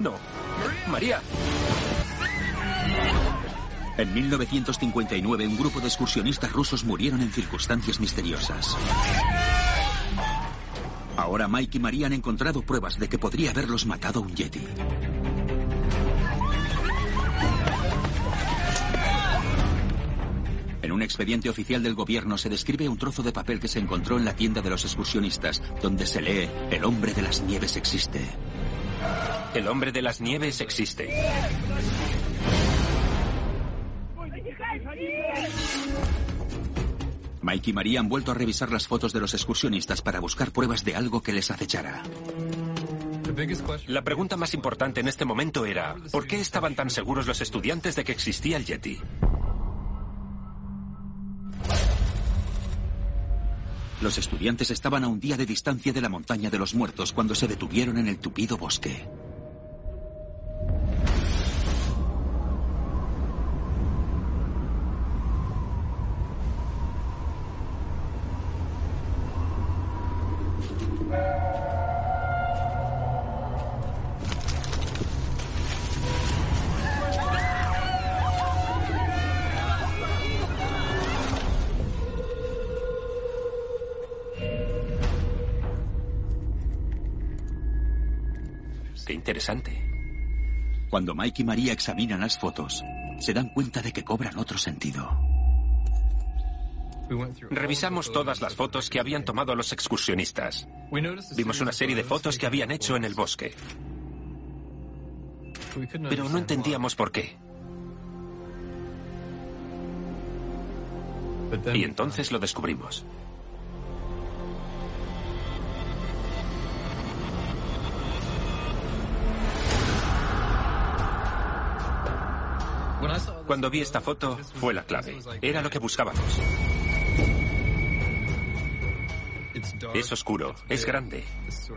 No. María. En 1959, un grupo de excursionistas rusos murieron en circunstancias misteriosas. Ahora Mike y María han encontrado pruebas de que podría haberlos matado un Yeti. En un expediente oficial del gobierno se describe un trozo de papel que se encontró en la tienda de los excursionistas, donde se lee, el hombre de las nieves existe. El hombre de las nieves existe. Mike y María han vuelto a revisar las fotos de los excursionistas para buscar pruebas de algo que les acechara. La pregunta más importante en este momento era, ¿por qué estaban tan seguros los estudiantes de que existía el Yeti? Los estudiantes estaban a un día de distancia de la montaña de los muertos cuando se detuvieron en el tupido bosque. Qué interesante. Cuando Mike y María examinan las fotos, se dan cuenta de que cobran otro sentido. Revisamos todas las fotos que habían tomado los excursionistas. Vimos una serie de fotos que habían hecho en el bosque. Pero no entendíamos por qué. Y entonces lo descubrimos. Cuando vi esta foto, fue la clave. Era lo que buscábamos. Es oscuro, es grande,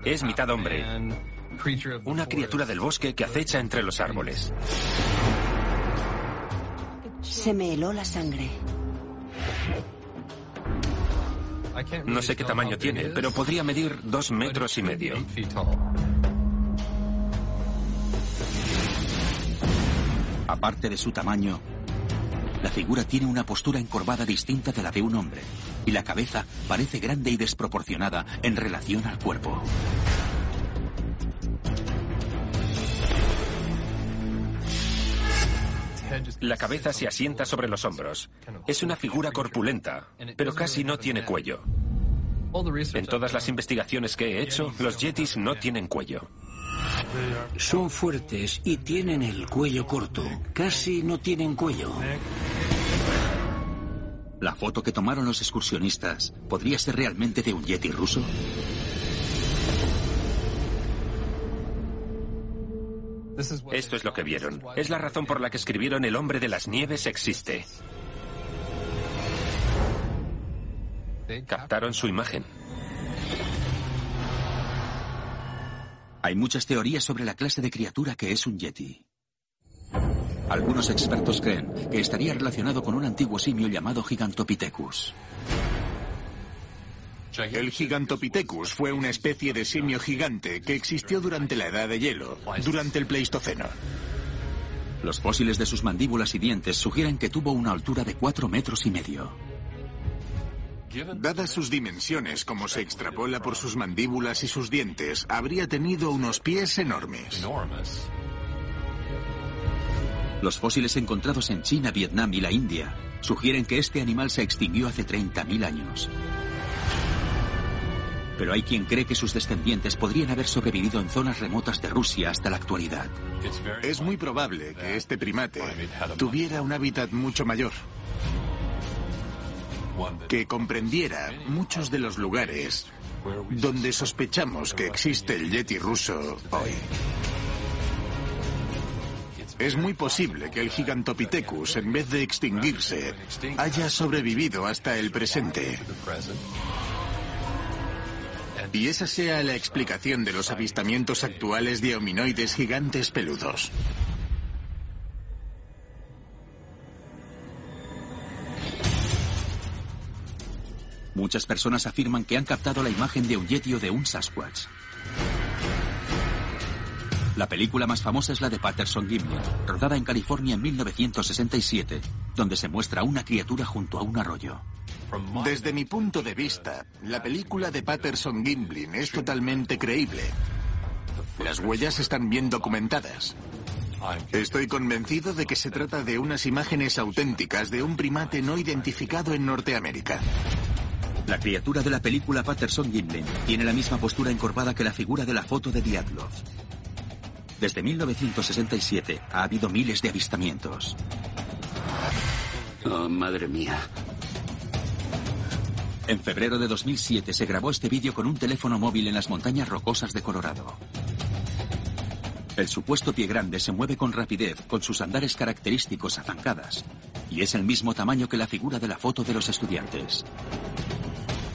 es mitad hombre. Una criatura del bosque que acecha entre los árboles. Se me heló la sangre. No sé qué tamaño tiene, pero podría medir dos metros y medio. Aparte de su tamaño, la figura tiene una postura encorvada distinta de la de un hombre, y la cabeza parece grande y desproporcionada en relación al cuerpo. La cabeza se asienta sobre los hombros. Es una figura corpulenta, pero casi no tiene cuello. En todas las investigaciones que he hecho, los yetis no tienen cuello. Son fuertes y tienen el cuello corto. Casi no tienen cuello. La foto que tomaron los excursionistas podría ser realmente de un yeti ruso. Esto es lo que vieron. Es la razón por la que escribieron El hombre de las nieves existe. Captaron su imagen. Hay muchas teorías sobre la clase de criatura que es un yeti. Algunos expertos creen que estaría relacionado con un antiguo simio llamado Gigantopithecus. El Gigantopithecus fue una especie de simio gigante que existió durante la Edad de Hielo, durante el Pleistoceno. Los fósiles de sus mandíbulas y dientes sugieren que tuvo una altura de cuatro metros y medio. Dadas sus dimensiones, como se extrapola por sus mandíbulas y sus dientes, habría tenido unos pies enormes. Los fósiles encontrados en China, Vietnam y la India sugieren que este animal se extinguió hace 30.000 años. Pero hay quien cree que sus descendientes podrían haber sobrevivido en zonas remotas de Rusia hasta la actualidad. Es muy probable que este primate tuviera un hábitat mucho mayor, que comprendiera muchos de los lugares donde sospechamos que existe el Yeti ruso hoy. Es muy posible que el Gigantopithecus, en vez de extinguirse, haya sobrevivido hasta el presente. Y esa sea la explicación de los avistamientos actuales de hominoides gigantes peludos. Muchas personas afirman que han captado la imagen de un yeti o de un Sasquatch. La película más famosa es la de Patterson Gimlin, rodada en California en 1967, donde se muestra una criatura junto a un arroyo. Desde mi punto de vista, la película de Patterson Gimlin es totalmente creíble. Las huellas están bien documentadas. Estoy convencido de que se trata de unas imágenes auténticas de un primate no identificado en Norteamérica. La criatura de la película Patterson Gimlin tiene la misma postura encorvada que la figura de la foto de Diatlov. Desde 1967 ha habido miles de avistamientos. Oh, madre mía. En febrero de 2007 se grabó este vídeo con un teléfono móvil en las montañas rocosas de Colorado. El supuesto pie grande se mueve con rapidez, con sus andares característicos a zancadas, y es el mismo tamaño que la figura de la foto de los estudiantes.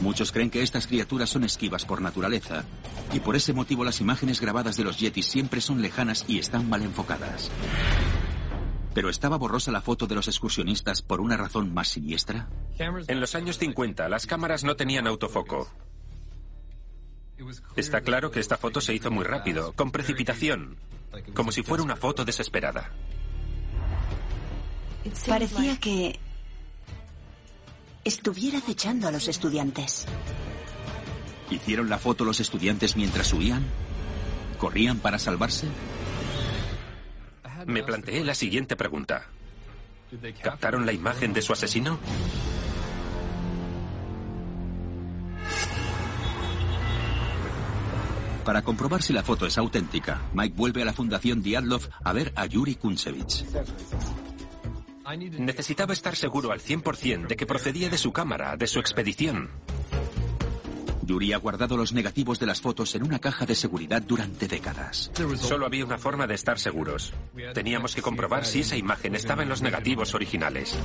Muchos creen que estas criaturas son esquivas por naturaleza, y por ese motivo las imágenes grabadas de los yetis siempre son lejanas y están mal enfocadas. ¿Pero estaba borrosa la foto de los excursionistas por una razón más siniestra? En los años 50 las cámaras no tenían autofoco. Está claro que esta foto se hizo muy rápido, con precipitación, como si fuera una foto desesperada. Parecía que estuviera acechando a los estudiantes. ¿Hicieron la foto los estudiantes mientras huían? ¿Corrían para salvarse? Me planteé la siguiente pregunta. ¿Captaron la imagen de su asesino? Para comprobar si la foto es auténtica, Mike vuelve a la Fundación Diatlov a ver a Yuri Kunsevich. Necesitaba estar seguro al 100% de que procedía de su cámara, de su expedición. Yuri ha guardado los negativos de las fotos en una caja de seguridad durante décadas. Solo había una forma de estar seguros. Teníamos que comprobar si esa imagen estaba en los negativos originales.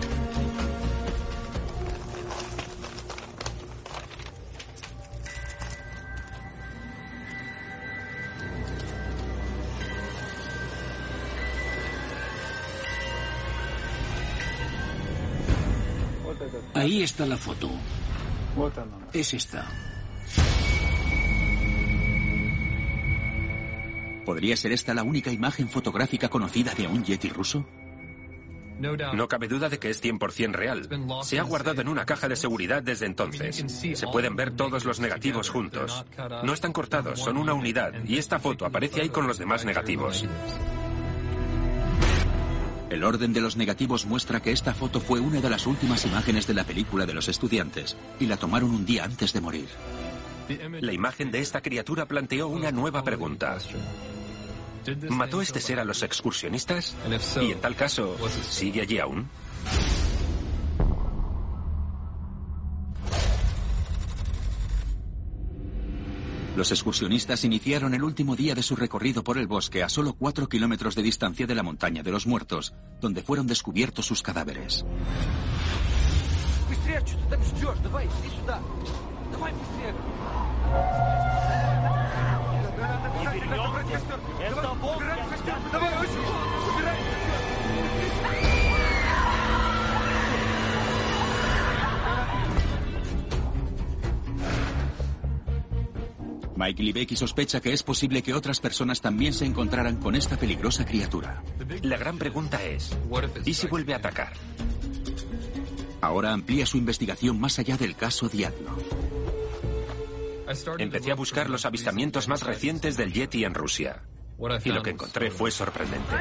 Ahí está la foto. Es esta. ¿Podría ser esta la única imagen fotográfica conocida de un yeti ruso? No cabe duda de que es 100% real. Se ha guardado en una caja de seguridad desde entonces. Se pueden ver todos los negativos juntos. No están cortados, son una unidad, y esta foto aparece ahí con los demás negativos. El orden de los negativos muestra que esta foto fue una de las últimas imágenes de la película de los estudiantes, y la tomaron un día antes de morir. La imagen de esta criatura planteó una nueva pregunta. ¿Mató este ser a los excursionistas? Y en tal caso, ¿sigue allí aún? Los excursionistas iniciaron el último día de su recorrido por el bosque a solo cuatro kilómetros de distancia de la montaña de los muertos, donde fueron descubiertos sus cadáveres. Mike Libecki sospecha que es posible que otras personas también se encontraran con esta peligrosa criatura. La gran pregunta es, ¿y si vuelve a atacar? Ahora amplía su investigación más allá del caso Diablo. Empecé a buscar los avistamientos más recientes del Yeti en Rusia. Y lo que encontré fue sorprendente.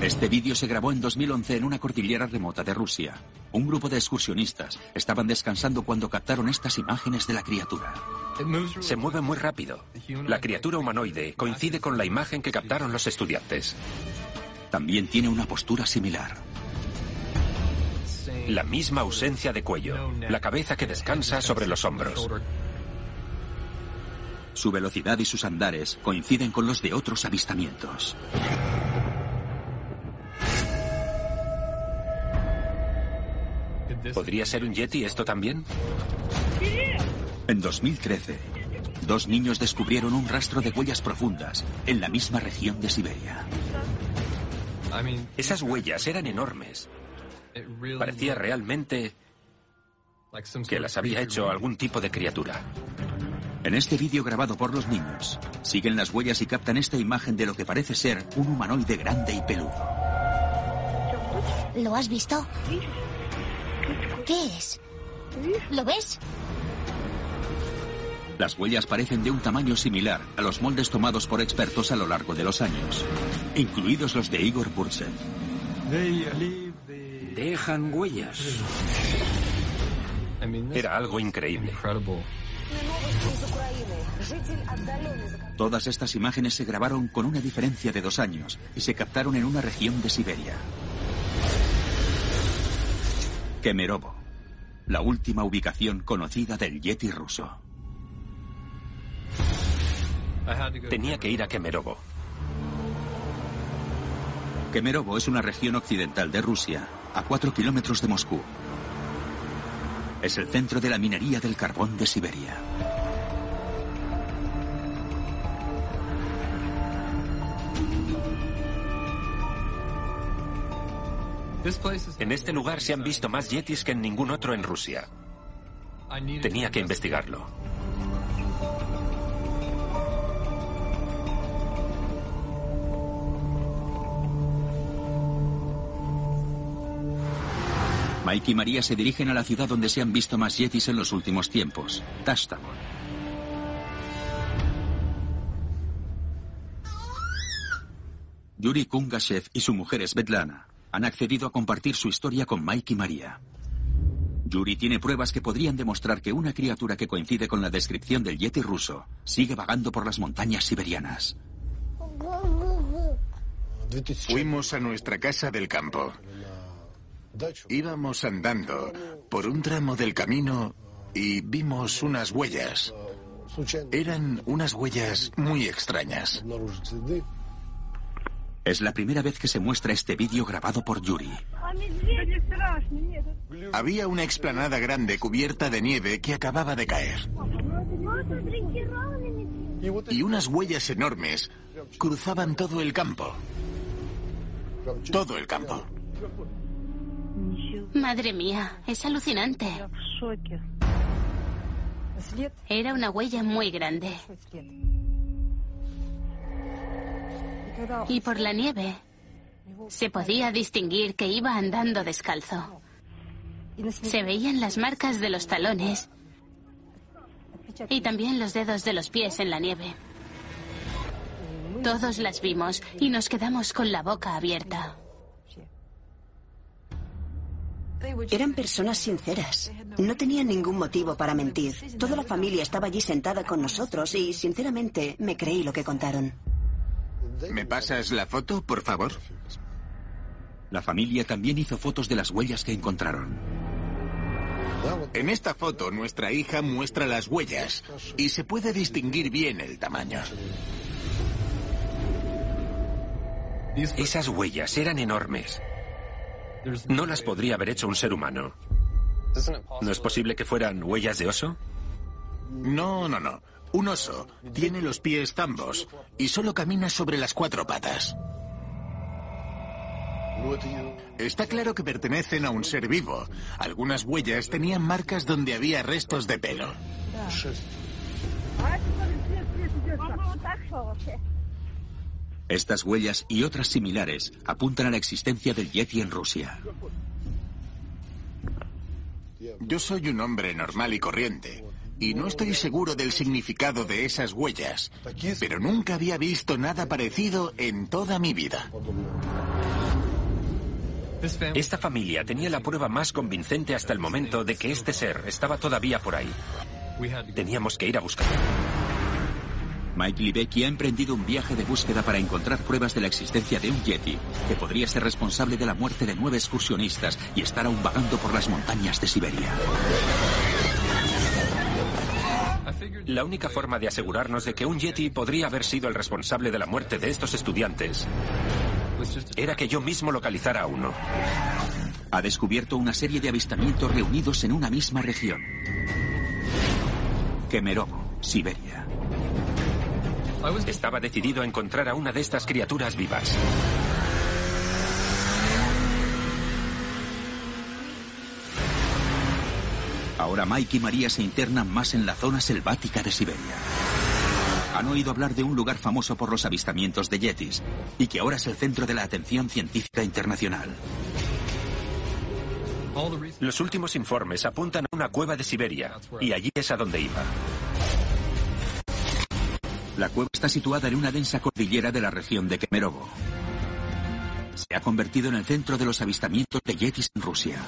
Este vídeo se grabó en 2011 en una cordillera remota de Rusia. Un grupo de excursionistas estaban descansando cuando captaron estas imágenes de la criatura. Se mueve muy rápido. La criatura humanoide coincide con la imagen que captaron los estudiantes. También tiene una postura similar. La misma ausencia de cuello, la cabeza que descansa sobre los hombros. Su velocidad y sus andares coinciden con los de otros avistamientos. ¿Podría ser un Yeti esto también? En 2013, dos niños descubrieron un rastro de huellas profundas en la misma región de Siberia. Esas huellas eran enormes. Parecía realmente que las había hecho algún tipo de criatura. En este vídeo grabado por los niños, siguen las huellas y captan esta imagen de lo que parece ser un humanoide grande y peludo. ¿Lo has visto? ¿Qué es? ¿Lo ves? Las huellas parecen de un tamaño similar a los moldes tomados por expertos a lo largo de los años, incluidos los de Igor Burtsev. Dejan huellas. Era algo increíble. Todas estas imágenes se grabaron con una diferencia de dos años y se captaron en una región de Siberia. Kemerovo, la última ubicación conocida del Yeti ruso. Tenía que ir a Kemerovo. Kemerovo es una región occidental de Rusia, a cuatro kilómetros de Moscú. Es el centro de la minería del carbón de Siberia. En este lugar se han visto más yetis que en ningún otro en Rusia. Tenía que investigarlo. Mike y María se dirigen a la ciudad donde se han visto más yetis en los últimos tiempos, Tastamon. Yuri Kungashev y su mujer Svetlana han accedido a compartir su historia con Mike y María. Yuri tiene pruebas que podrían demostrar que una criatura que coincide con la descripción del yeti ruso sigue vagando por las montañas siberianas. Fuimos a nuestra casa del campo. Íbamos andando por un tramo del camino y vimos unas huellas. Eran unas huellas muy extrañas. Es la primera vez que se muestra este vídeo grabado por Yuri. Había una explanada grande cubierta de nieve que acababa de caer. Y unas huellas enormes cruzaban todo el campo. Todo el campo. Madre mía, es alucinante. Era una huella muy grande. Y por la nieve se podía distinguir que iba andando descalzo. Se veían las marcas de los talones y también los dedos de los pies en la nieve. Todos las vimos y nos quedamos con la boca abierta. Eran personas sinceras. No tenían ningún motivo para mentir. Toda la familia estaba allí sentada con nosotros y, sinceramente, me creí lo que contaron. ¿Me pasas la foto, por favor? La familia también hizo fotos de las huellas que encontraron. En esta foto nuestra hija muestra las huellas y se puede distinguir bien el tamaño. Esas huellas eran enormes. No las podría haber hecho un ser humano. ¿No es posible que fueran huellas de oso? No, no, no. Un oso tiene los pies zambos y solo camina sobre las cuatro patas. Está claro que pertenecen a un ser vivo. Algunas huellas tenían marcas donde había restos de pelo. Estas huellas y otras similares apuntan a la existencia del Yeti en Rusia. Yo soy un hombre normal y corriente, y no estoy seguro del significado de esas huellas, pero nunca había visto nada parecido en toda mi vida. Esta familia tenía la prueba más convincente hasta el momento de que este ser estaba todavía por ahí. Teníamos que ir a buscarlo. Mike Libecki ha emprendido un viaje de búsqueda para encontrar pruebas de la existencia de un Yeti, que podría ser responsable de la muerte de nueve excursionistas y estar aún vagando por las montañas de Siberia. La única forma de asegurarnos de que un Yeti podría haber sido el responsable de la muerte de estos estudiantes era que yo mismo localizara a uno. Ha descubierto una serie de avistamientos reunidos en una misma región. Kemerovo, Siberia. Estaba decidido a encontrar a una de estas criaturas vivas. Ahora Mike y María se internan más en la zona selvática de Siberia. Han oído hablar de un lugar famoso por los avistamientos de yetis y que ahora es el centro de la atención científica internacional. Los últimos informes apuntan a una cueva de Siberia y allí es a donde iba. La cueva está situada en una densa cordillera de la región de Kemerovo. Se ha convertido en el centro de los avistamientos de yetis en Rusia.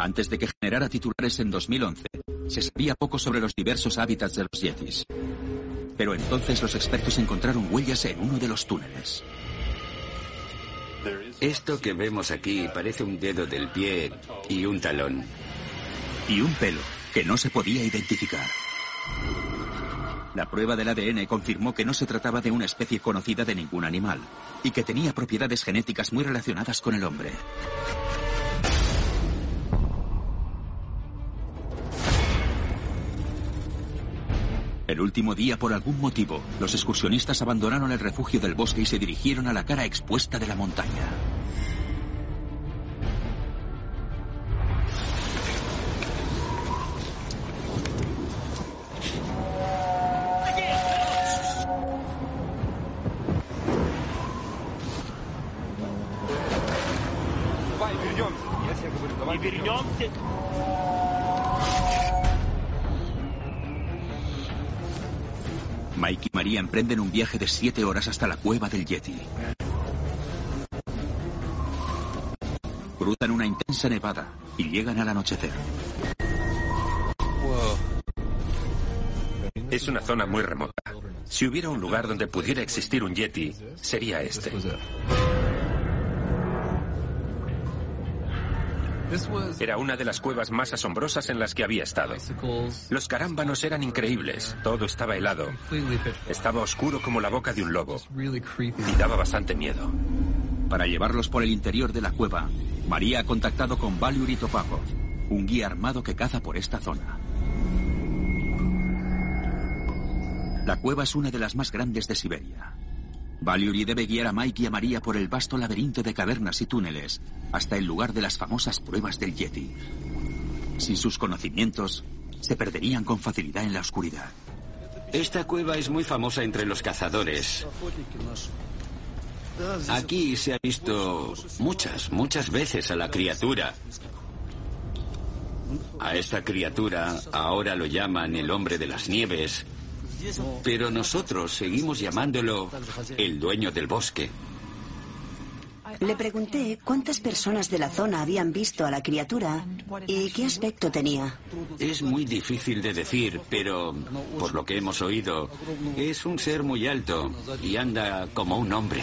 Antes de que generara titulares en 2011, se sabía poco sobre los diversos hábitats de los yetis. Pero entonces los expertos encontraron huellas en uno de los túneles. Esto que vemos aquí parece un dedo del pie y un talón. Y un pelo que no se podía identificar. La prueba del ADN confirmó que no se trataba de una especie conocida de ningún animal y que tenía propiedades genéticas muy relacionadas con el hombre. El último día, por algún motivo, los excursionistas abandonaron el refugio del bosque y se dirigieron a la cara expuesta de la montaña. Viaje de siete horas hasta la cueva del Yeti. Cruzan una intensa nevada y llegan al anochecer. Es una zona muy remota. Si hubiera un lugar donde pudiera existir un Yeti, sería este. Era una de las cuevas más asombrosas en las que había estado. Los carámbanos eran increíbles, todo estaba helado. Estaba oscuro como la boca de un lobo y daba bastante miedo. Para llevarlos por el interior de la cueva, María ha contactado con Valiuri Topakov, un guía armado que caza por esta zona. La cueva es una de las más grandes de Siberia. Valiuri debe guiar a Mike y a María por el vasto laberinto de cavernas y túneles hasta el lugar de las famosas pruebas del Yeti. Sin sus conocimientos, se perderían con facilidad en la oscuridad. Esta cueva es muy famosa entre los cazadores. Aquí se ha visto muchas, muchas veces a la criatura. A esta criatura ahora lo llaman el hombre de las nieves pero nosotros seguimos llamándolo el dueño del bosque. Le pregunté cuántas personas de la zona habían visto a la criatura y qué aspecto tenía. Es muy difícil de decir, pero por lo que hemos oído, es un ser muy alto y anda como un hombre.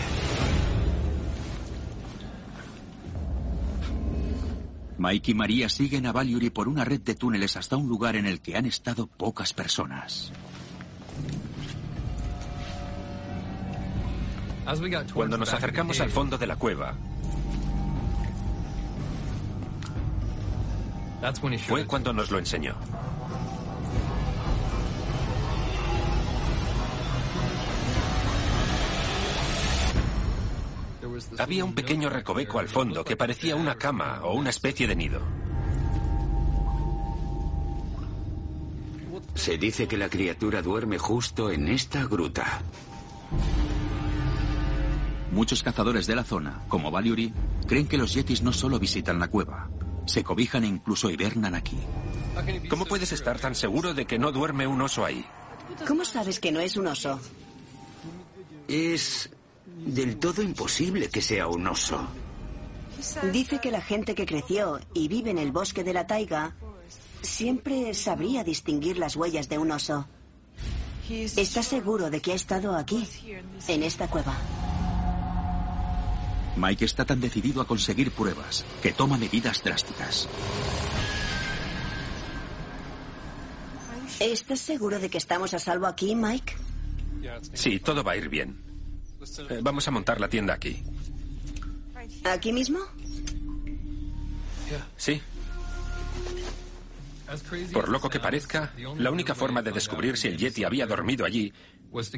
Mike y María siguen a Valiuri por una red de túneles hasta un lugar en el que han estado pocas personas. Cuando nos acercamos al fondo de la cueva, fue cuando nos lo enseñó. Había un pequeño recoveco al fondo que parecía una cama o una especie de nido. Se dice que la criatura duerme justo en esta gruta. Muchos cazadores de la zona, como Valiuri, creen que los yetis no solo visitan la cueva, se cobijan e incluso hibernan aquí. ¿Cómo puedes estar tan seguro de que no duerme un oso ahí? ¿Cómo sabes que no es un oso? Es del todo imposible que sea un oso. Dice que la gente que creció y vive en el bosque de la taiga siempre sabría distinguir las huellas de un oso. Está seguro de que ha estado aquí, en esta cueva. Mike está tan decidido a conseguir pruebas que toma medidas drásticas. ¿Estás seguro de que estamos a salvo aquí, Mike? Sí, todo va a ir bien. Eh, vamos a montar la tienda aquí. ¿Aquí mismo? Sí. Por loco que parezca, la única forma de descubrir si el Yeti había dormido allí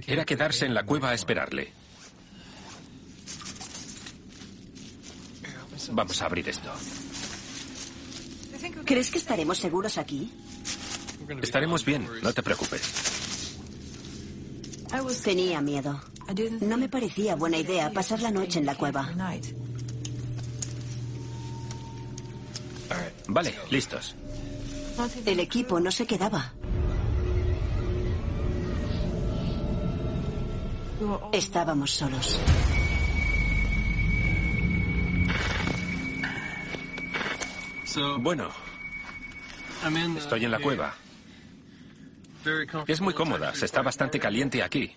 era quedarse en la cueva a esperarle. Vamos a abrir esto. ¿Crees que estaremos seguros aquí? Estaremos bien, no te preocupes. Tenía miedo. No me parecía buena idea pasar la noche en la cueva. Vale, listos. El equipo no se quedaba. Estábamos solos. Bueno, estoy en la cueva. Es muy cómoda, se está bastante caliente aquí.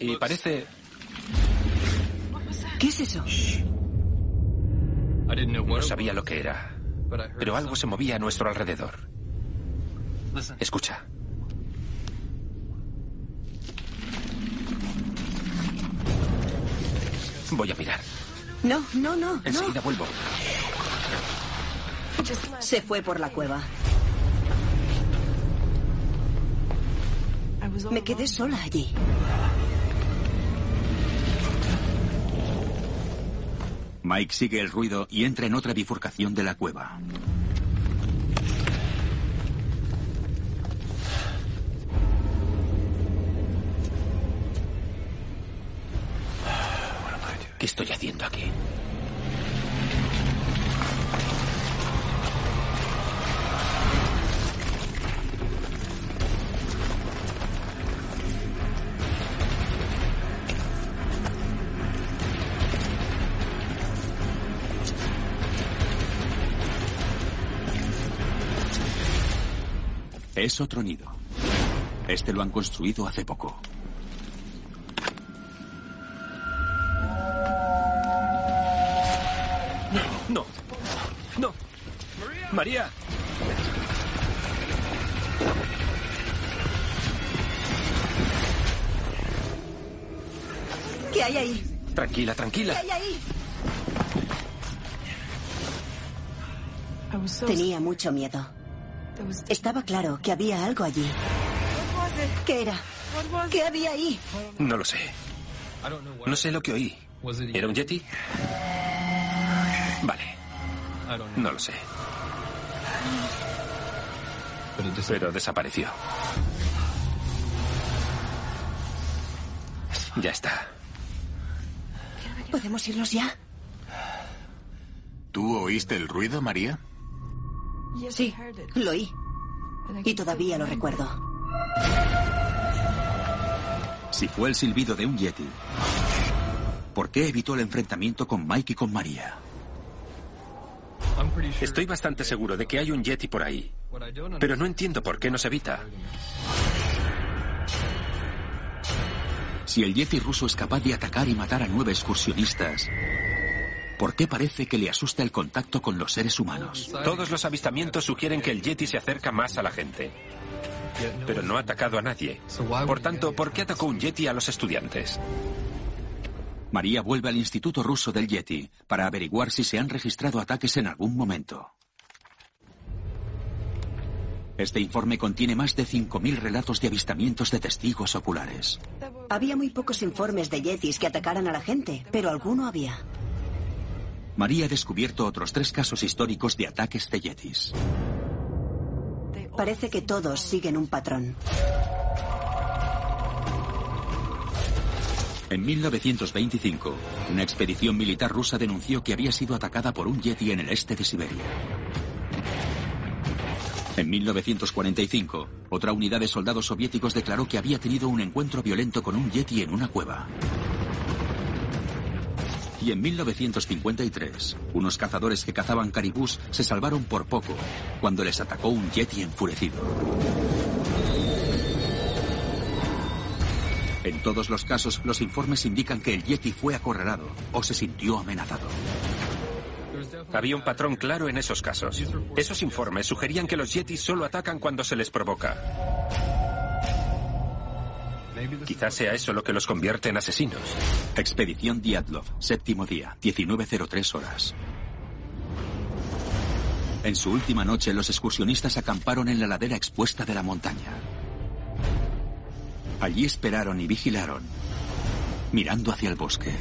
Y parece... ¿Qué es eso? No sabía lo que era, pero algo se movía a nuestro alrededor. Escucha. Voy a mirar. No, no, no. Enseguida vuelvo. Se fue por la cueva. Me quedé sola allí. Mike sigue el ruido y entra en otra bifurcación de la cueva. ¿Qué estoy haciendo aquí? Es otro nido. Este lo han construido hace poco. María. ¿Qué hay ahí? Tranquila, tranquila. ¿Qué hay ahí? Tenía mucho miedo. Estaba claro que había algo allí. ¿Qué era? ¿Qué había ahí? No lo sé. No sé lo que oí. ¿Era un yeti? Vale. No lo sé. Pero desapareció. Ya está. ¿Podemos irnos ya? ¿Tú oíste el ruido, María? Sí, lo oí. Y todavía lo recuerdo. Si fue el silbido de un yeti, ¿por qué evitó el enfrentamiento con Mike y con María? Estoy bastante seguro de que hay un yeti por ahí. Pero no entiendo por qué nos evita. Si el yeti ruso es capaz de atacar y matar a nueve excursionistas, ¿por qué parece que le asusta el contacto con los seres humanos? Todos los avistamientos sugieren que el yeti se acerca más a la gente. Pero no ha atacado a nadie. Por tanto, ¿por qué atacó un yeti a los estudiantes? María vuelve al Instituto Ruso del Yeti para averiguar si se han registrado ataques en algún momento. Este informe contiene más de 5.000 relatos de avistamientos de testigos oculares. Había muy pocos informes de yetis que atacaran a la gente, pero alguno había. María ha descubierto otros tres casos históricos de ataques de yetis. Parece que todos siguen un patrón. En 1925, una expedición militar rusa denunció que había sido atacada por un yeti en el este de Siberia. En 1945, otra unidad de soldados soviéticos declaró que había tenido un encuentro violento con un yeti en una cueva. Y en 1953, unos cazadores que cazaban caribús se salvaron por poco cuando les atacó un yeti enfurecido. En todos los casos, los informes indican que el Yeti fue acorralado o se sintió amenazado. Había un patrón claro en esos casos. Esos informes sugerían que los Yetis solo atacan cuando se les provoca. Quizás sea eso lo que los convierte en asesinos. Expedición Diatlov, séptimo día, 19.03 horas. En su última noche, los excursionistas acamparon en la ladera expuesta de la montaña. Allí esperaron y vigilaron, mirando hacia el bosque.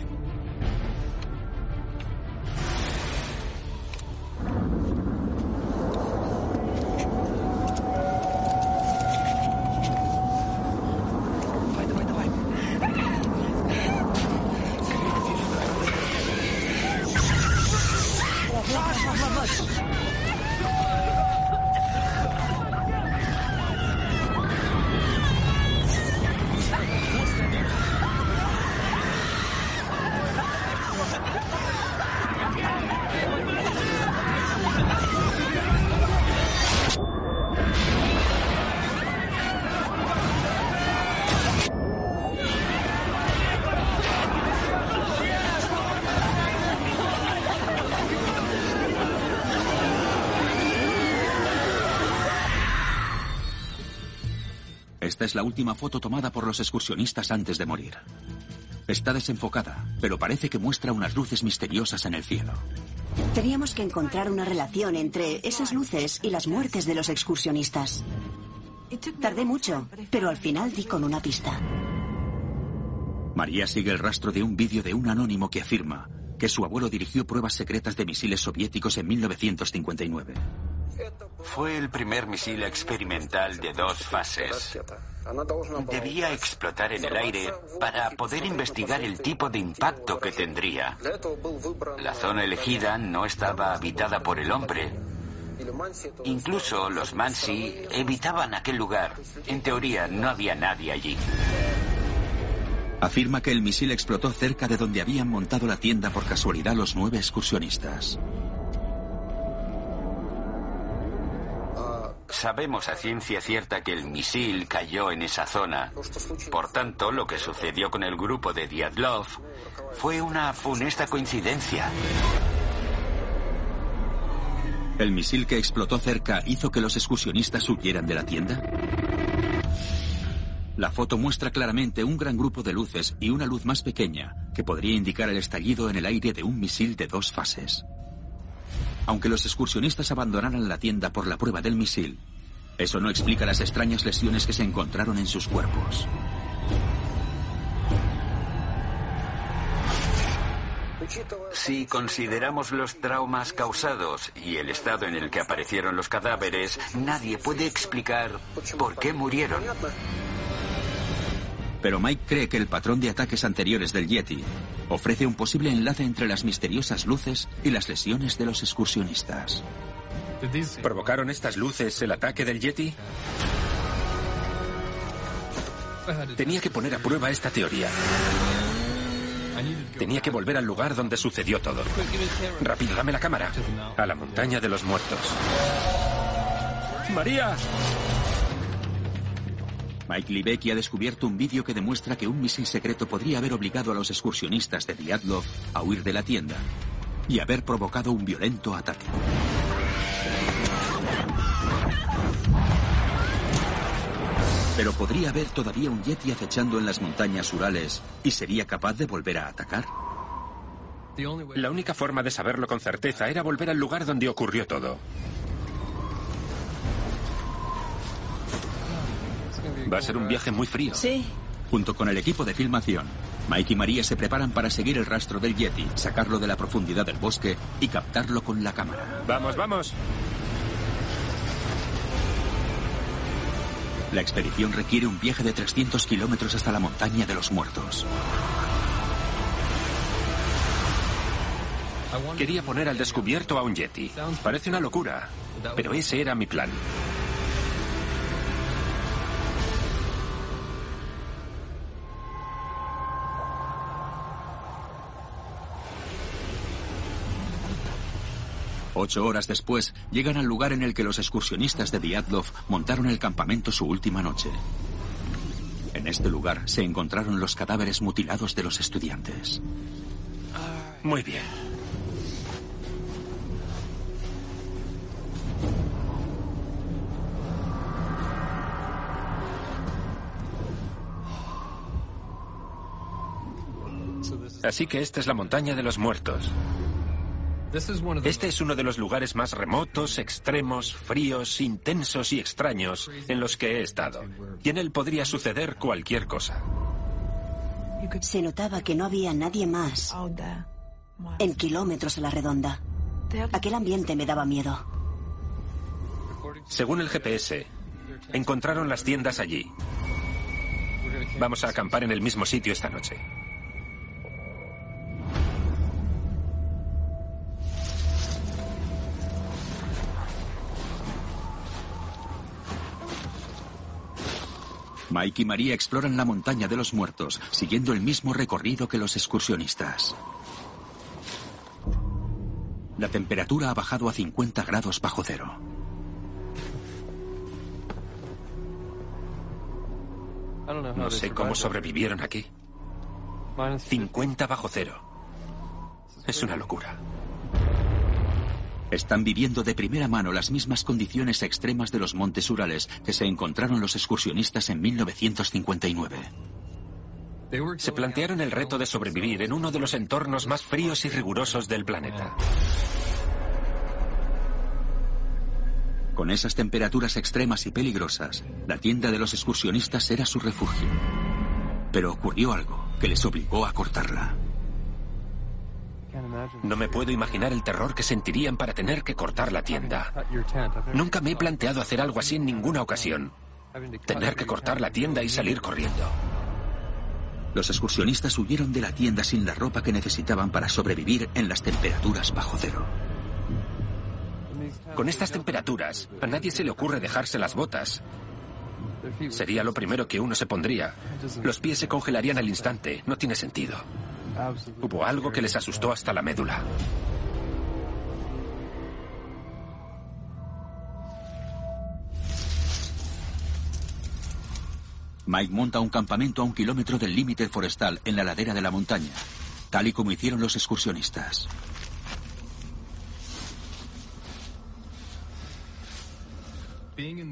Esta es la última foto tomada por los excursionistas antes de morir. Está desenfocada, pero parece que muestra unas luces misteriosas en el cielo. Teníamos que encontrar una relación entre esas luces y las muertes de los excursionistas. Tardé mucho, pero al final di con una pista. María sigue el rastro de un vídeo de un anónimo que afirma que su abuelo dirigió pruebas secretas de misiles soviéticos en 1959. Fue el primer misil experimental de dos fases. Debía explotar en el aire para poder investigar el tipo de impacto que tendría. La zona elegida no estaba habitada por el hombre. Incluso los Mansi evitaban aquel lugar. En teoría no había nadie allí. Afirma que el misil explotó cerca de donde habían montado la tienda por casualidad los nueve excursionistas. Sabemos a ciencia cierta que el misil cayó en esa zona. Por tanto, lo que sucedió con el grupo de Diatlov fue una funesta coincidencia. ¿El misil que explotó cerca hizo que los excursionistas huyeran de la tienda? La foto muestra claramente un gran grupo de luces y una luz más pequeña que podría indicar el estallido en el aire de un misil de dos fases. Aunque los excursionistas abandonaran la tienda por la prueba del misil, eso no explica las extrañas lesiones que se encontraron en sus cuerpos. Si consideramos los traumas causados y el estado en el que aparecieron los cadáveres, nadie puede explicar por qué murieron. Pero Mike cree que el patrón de ataques anteriores del Yeti ofrece un posible enlace entre las misteriosas luces y las lesiones de los excursionistas. ¿Provocaron estas luces el ataque del Yeti? Tenía que poner a prueba esta teoría. Tenía que volver al lugar donde sucedió todo. Rápido, dame la cámara. A la montaña de los muertos. ¡María! Mike Libecki ha descubierto un vídeo que demuestra que un misil secreto podría haber obligado a los excursionistas de Diatlov a huir de la tienda y haber provocado un violento ataque. Pero podría haber todavía un Yeti acechando en las montañas Urales y sería capaz de volver a atacar. La única forma de saberlo con certeza era volver al lugar donde ocurrió todo. Va a ser un viaje muy frío. Sí. Junto con el equipo de filmación, Mike y María se preparan para seguir el rastro del Yeti, sacarlo de la profundidad del bosque y captarlo con la cámara. Vamos, vamos. La expedición requiere un viaje de 300 kilómetros hasta la montaña de los muertos. Quería poner al descubierto a un Yeti. Parece una locura, pero ese era mi plan. Ocho horas después, llegan al lugar en el que los excursionistas de Diatlov montaron el campamento su última noche. En este lugar se encontraron los cadáveres mutilados de los estudiantes. Muy bien. Así que esta es la montaña de los muertos. Este es uno de los lugares más remotos, extremos, fríos, intensos y extraños en los que he estado. Y en él podría suceder cualquier cosa. Se notaba que no había nadie más en kilómetros a la redonda. Aquel ambiente me daba miedo. Según el GPS, encontraron las tiendas allí. Vamos a acampar en el mismo sitio esta noche. Mike y María exploran la montaña de los muertos, siguiendo el mismo recorrido que los excursionistas. La temperatura ha bajado a 50 grados bajo cero. No sé cómo sobrevivieron aquí. 50 bajo cero. Es una locura. Están viviendo de primera mano las mismas condiciones extremas de los montes Urales que se encontraron los excursionistas en 1959. Se plantearon el reto de sobrevivir en uno de los entornos más fríos y rigurosos del planeta. Con esas temperaturas extremas y peligrosas, la tienda de los excursionistas era su refugio. Pero ocurrió algo que les obligó a cortarla. No me puedo imaginar el terror que sentirían para tener que cortar la tienda. Nunca me he planteado hacer algo así en ninguna ocasión. Tener que cortar la tienda y salir corriendo. Los excursionistas huyeron de la tienda sin la ropa que necesitaban para sobrevivir en las temperaturas bajo cero. Con estas temperaturas, a nadie se le ocurre dejarse las botas. Sería lo primero que uno se pondría. Los pies se congelarían al instante. No tiene sentido. Hubo algo que les asustó hasta la médula. Mike monta un campamento a un kilómetro del límite forestal en la ladera de la montaña, tal y como hicieron los excursionistas.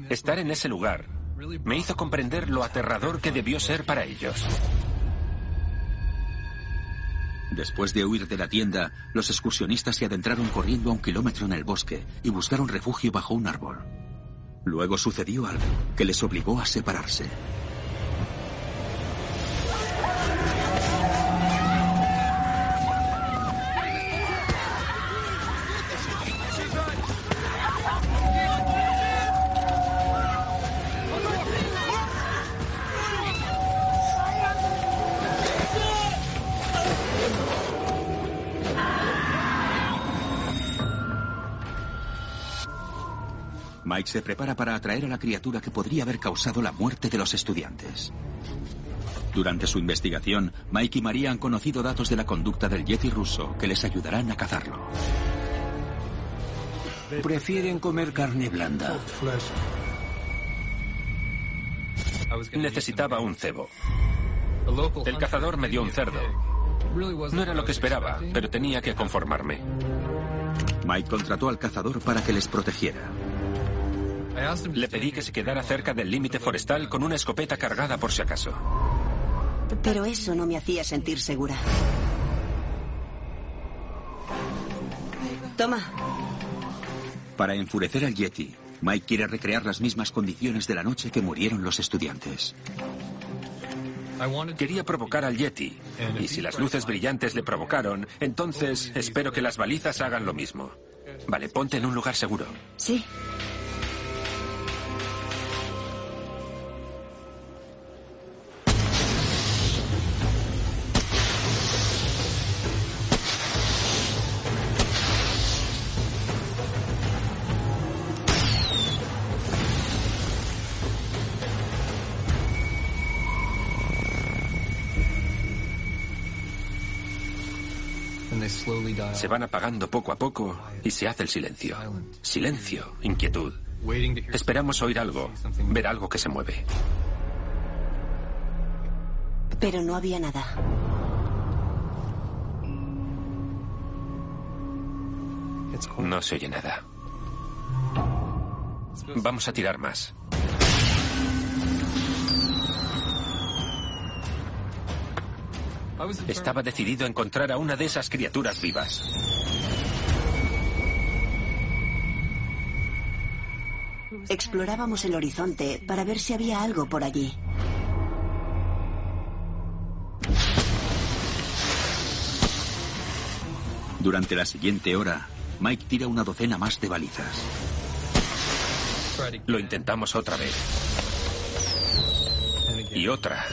Estar en ese lugar me hizo comprender lo aterrador que debió ser para ellos. Después de huir de la tienda, los excursionistas se adentraron corriendo a un kilómetro en el bosque y buscaron refugio bajo un árbol. Luego sucedió algo que les obligó a separarse. Se prepara para atraer a la criatura que podría haber causado la muerte de los estudiantes. Durante su investigación, Mike y María han conocido datos de la conducta del Yeti ruso que les ayudarán a cazarlo. Prefieren comer carne blanda. Necesitaba un cebo. El cazador me dio un cerdo. No era lo que esperaba, pero tenía que conformarme. Mike contrató al cazador para que les protegiera. Le pedí que se quedara cerca del límite forestal con una escopeta cargada por si acaso. Pero eso no me hacía sentir segura. Toma. Para enfurecer al Yeti, Mike quiere recrear las mismas condiciones de la noche que murieron los estudiantes. Quería provocar al Yeti. Y si las luces brillantes le provocaron, entonces espero que las balizas hagan lo mismo. Vale, ponte en un lugar seguro. Sí. Se van apagando poco a poco y se hace el silencio. Silencio, inquietud. Esperamos oír algo, ver algo que se mueve. Pero no había nada. No se oye nada. Vamos a tirar más. Estaba decidido a encontrar a una de esas criaturas vivas. Explorábamos el horizonte para ver si había algo por allí. Durante la siguiente hora, Mike tira una docena más de balizas. Lo intentamos otra vez. Y otra.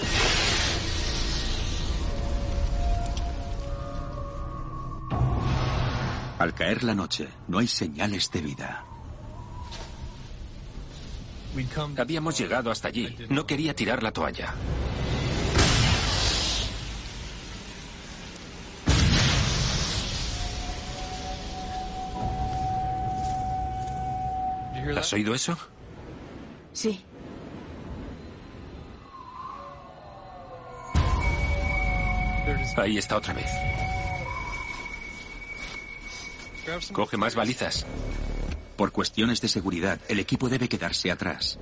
Al caer la noche, no hay señales de vida. Habíamos llegado hasta allí. No quería tirar la toalla. ¿Has oído eso? Sí. Ahí está otra vez. Coge más balizas. Por cuestiones de seguridad, el equipo debe quedarse atrás.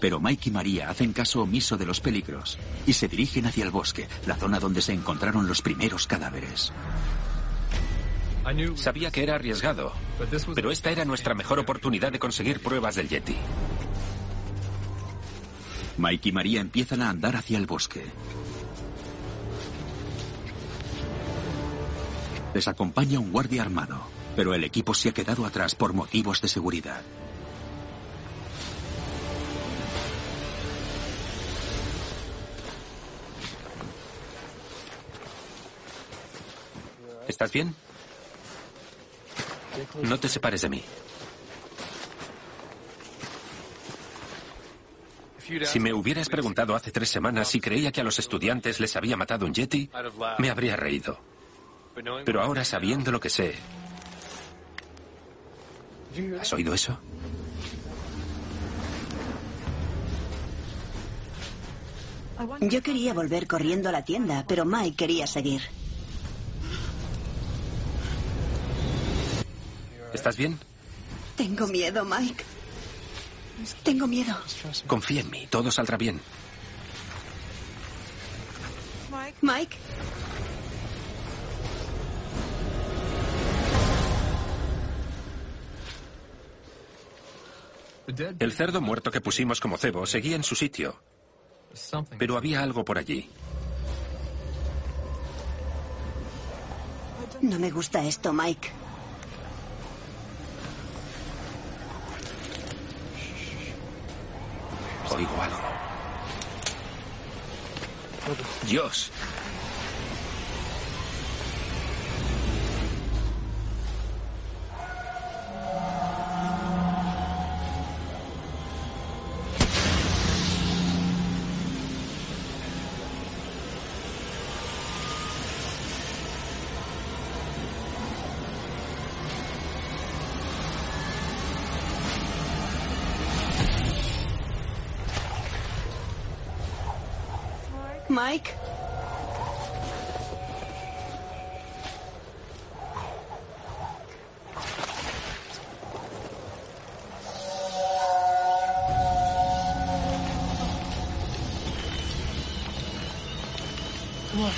Pero Mike y María hacen caso omiso de los peligros y se dirigen hacia el bosque, la zona donde se encontraron los primeros cadáveres. Sabía que era arriesgado, pero esta era nuestra mejor oportunidad de conseguir pruebas del Yeti. Mike y María empiezan a andar hacia el bosque. Les acompaña un guardia armado, pero el equipo se ha quedado atrás por motivos de seguridad. ¿Estás bien? No te separes de mí. Si me hubieras preguntado hace tres semanas si creía que a los estudiantes les había matado un yeti, me habría reído. Pero ahora sabiendo lo que sé... ¿Has oído eso? Yo quería volver corriendo a la tienda, pero Mike quería seguir. ¿Estás bien? Tengo miedo, Mike. Tengo miedo. Confía en mí, todo saldrá bien. Mike. El cerdo muerto que pusimos como cebo seguía en su sitio. Pero había algo por allí. No me gusta esto, Mike. Oigo algo. Dios. Mike.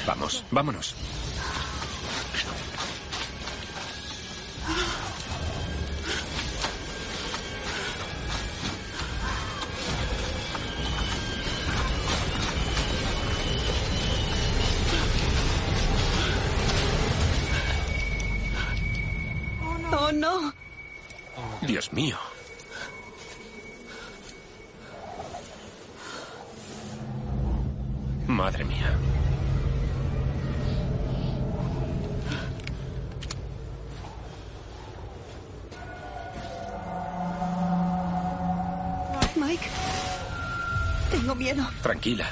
Vamos, vámonos. Dios mío. Madre mía. Mike. Tengo miedo. Tranquila.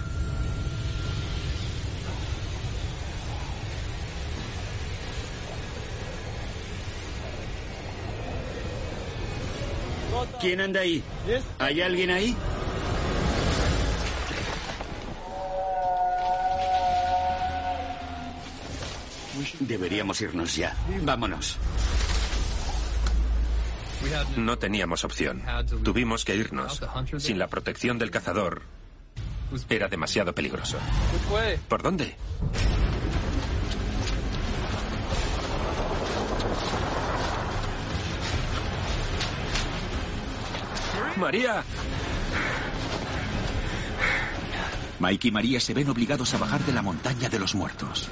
¿Quién anda ahí? ¿Hay alguien ahí? Deberíamos irnos ya. Vámonos. No teníamos opción. Tuvimos que irnos. Sin la protección del cazador, era demasiado peligroso. ¿Por dónde? María. Mike y María se ven obligados a bajar de la montaña de los muertos.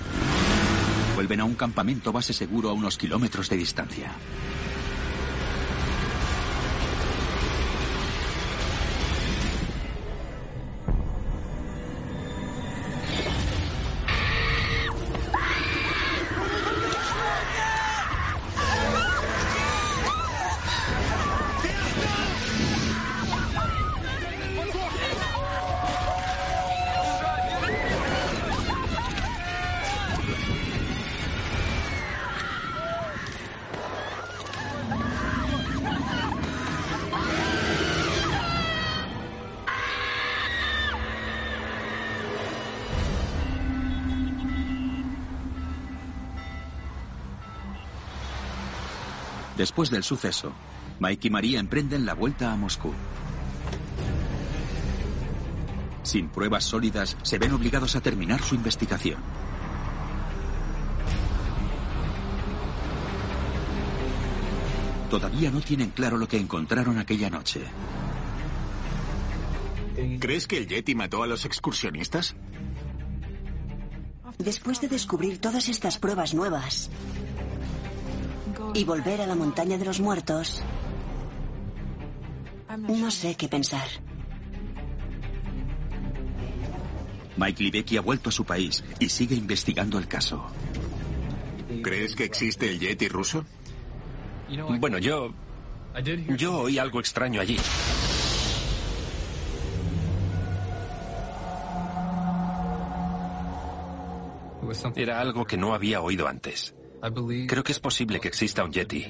Vuelven a un campamento base seguro a unos kilómetros de distancia. Después del suceso, Mike y María emprenden la vuelta a Moscú. Sin pruebas sólidas, se ven obligados a terminar su investigación. Todavía no tienen claro lo que encontraron aquella noche. ¿Crees que el Yeti mató a los excursionistas? Después de descubrir todas estas pruebas nuevas y volver a la montaña de los muertos, no sé qué pensar. Mike Libecki ha vuelto a su país y sigue investigando el caso. ¿Crees que existe el Yeti ruso? Bueno, yo... Yo oí algo extraño allí. Era algo que no había oído antes. Creo que es posible que exista un Yeti.